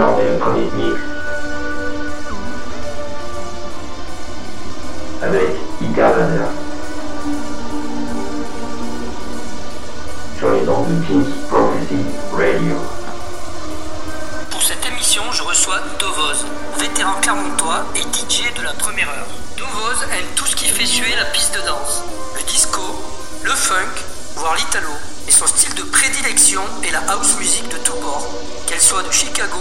Avec. Sur les ondes de Prophecy Radio. Pour cette émission, je reçois Dovoz, vétéran clermontois et DJ de la première heure. Dovoz aime tout ce qui fait suer la piste de danse. Le disco, le funk, voire l'italo. Et son style de prédilection est la house music de tous bords, qu'elle soit de Chicago,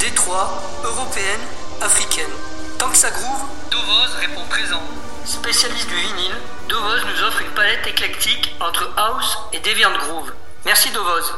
Détroit, européenne, africaine. Tant que ça groove, Dovoz répond présent. Spécialiste du vinyle, Dovoz nous offre une palette éclectique entre house et deviant groove. Merci Dovoz.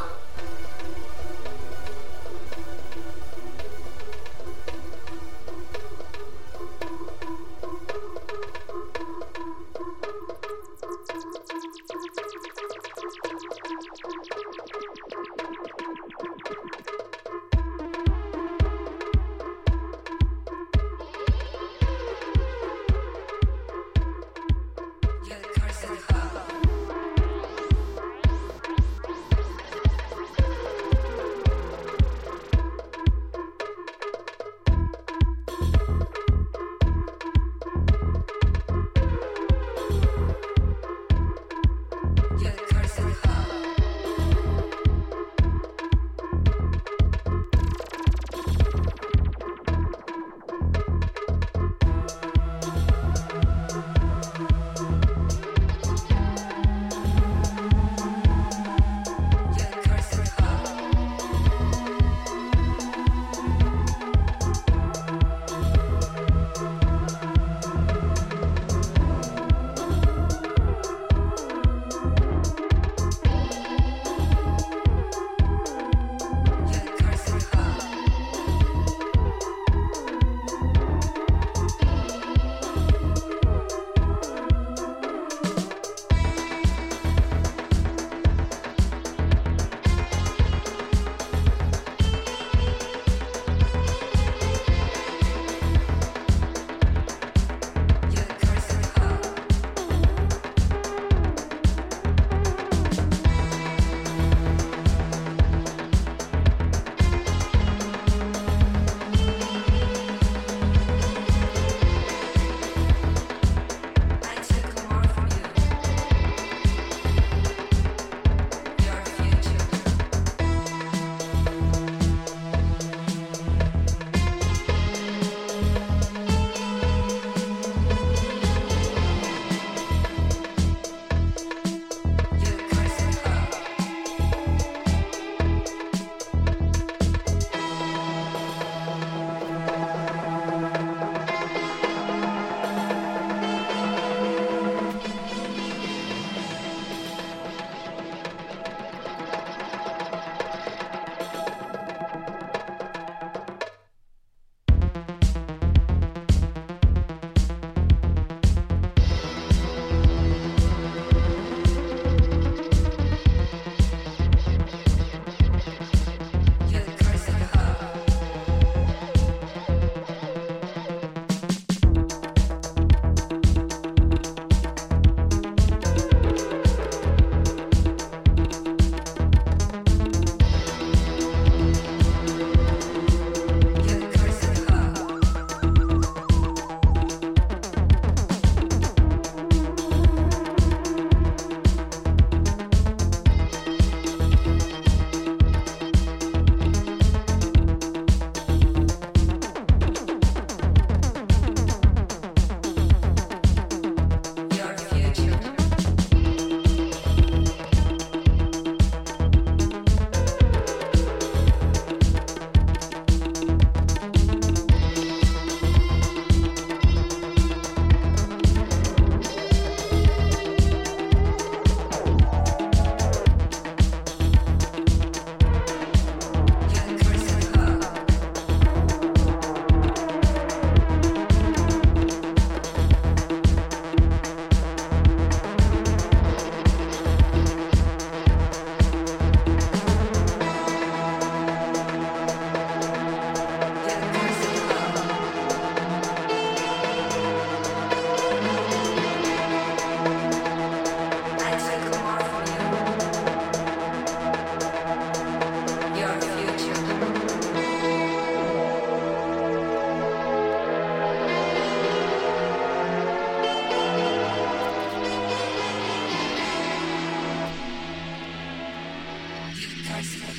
返すの。だ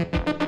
Computer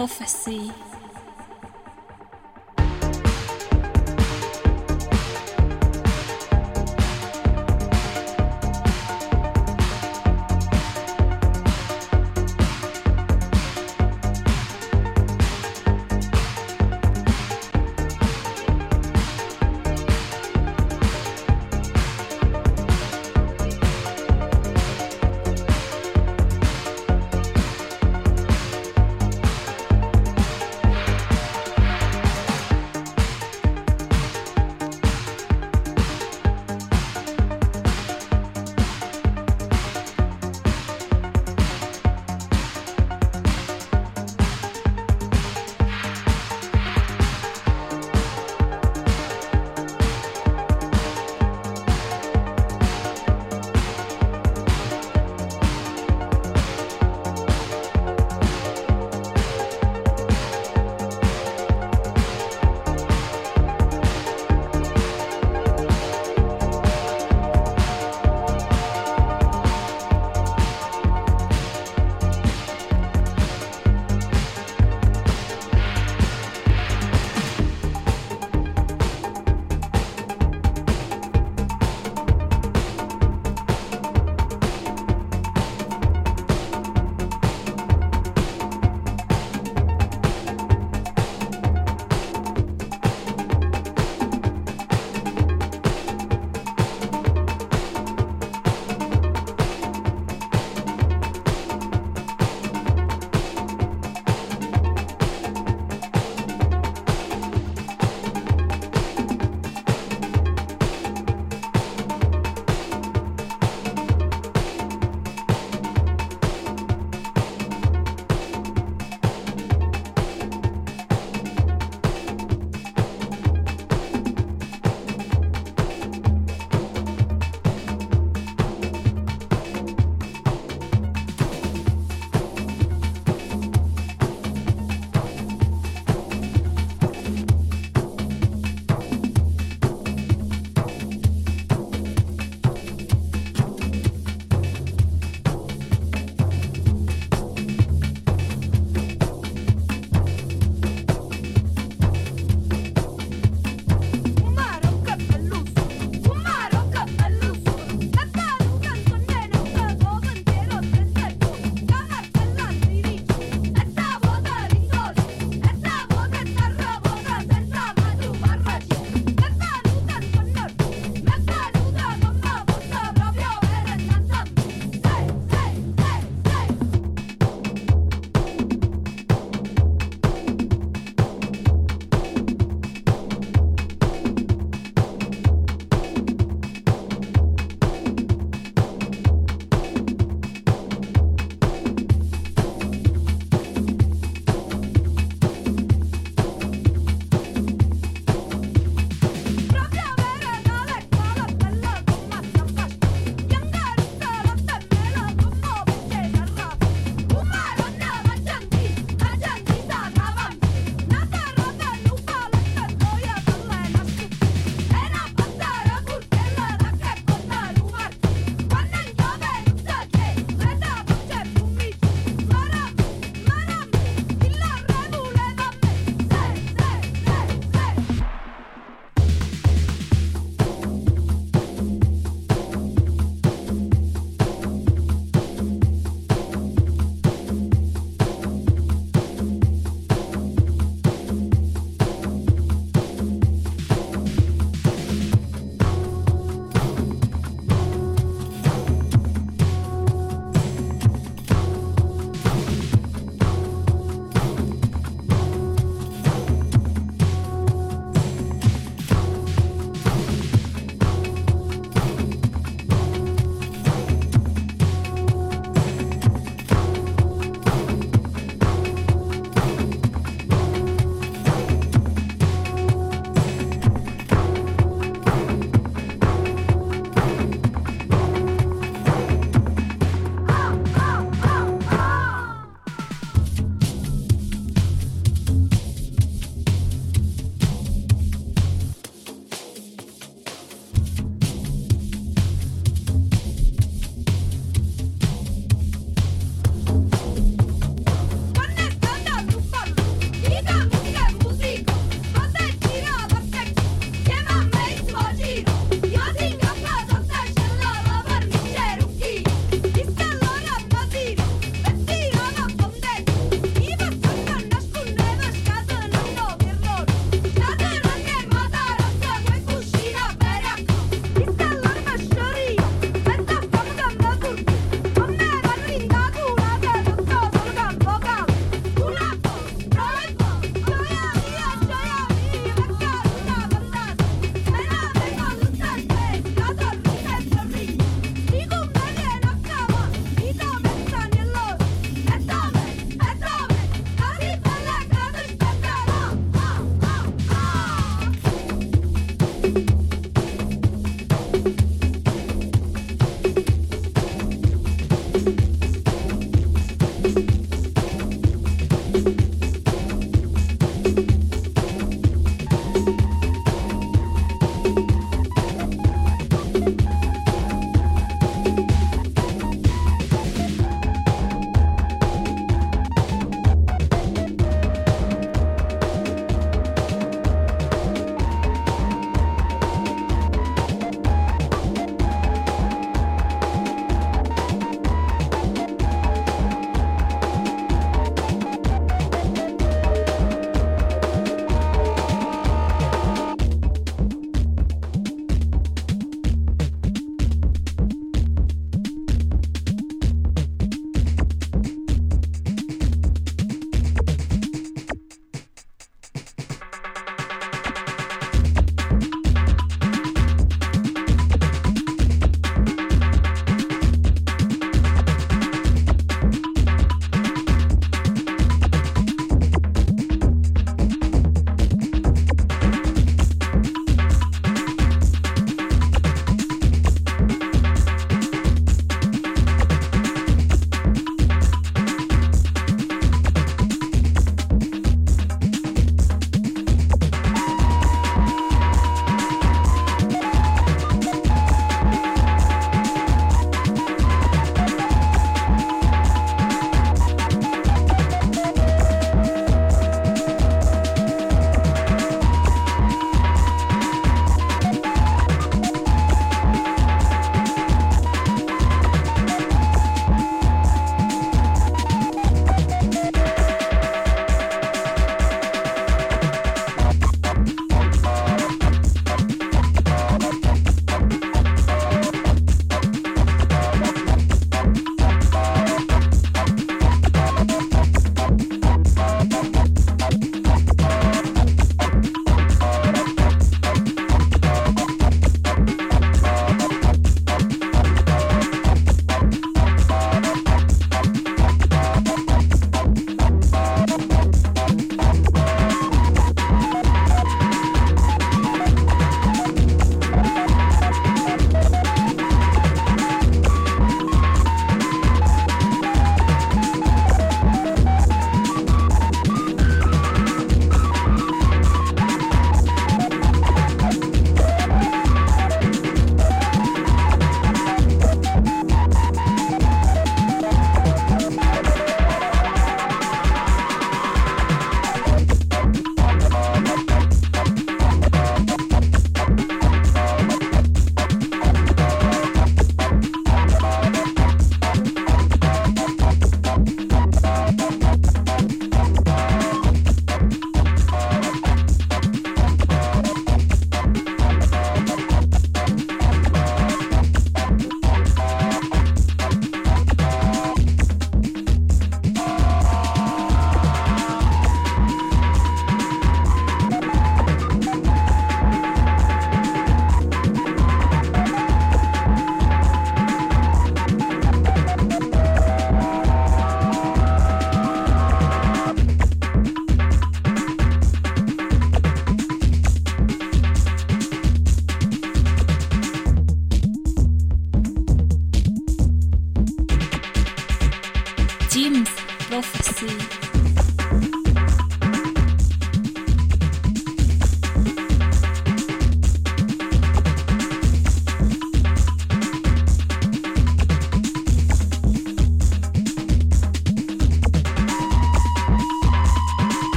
Prophecy.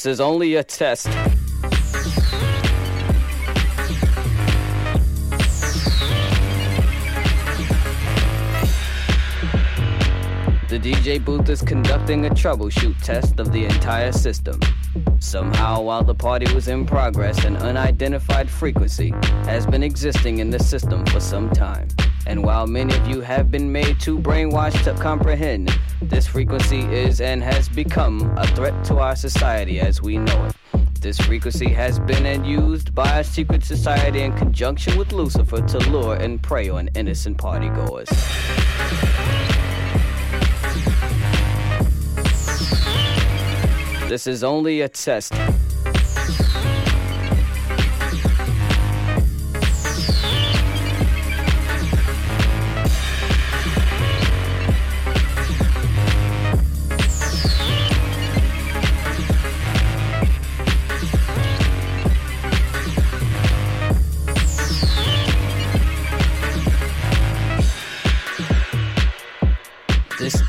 This is only a test. The DJ booth is conducting a troubleshoot test of the entire system. Somehow, while the party was in progress, an unidentified frequency has been existing in the system for some time. And while many of you have been made too brainwashed to comprehend, this frequency is and has become a threat to our society as we know it. This frequency has been and used by a secret society in conjunction with Lucifer to lure and prey on innocent partygoers. This is only a test.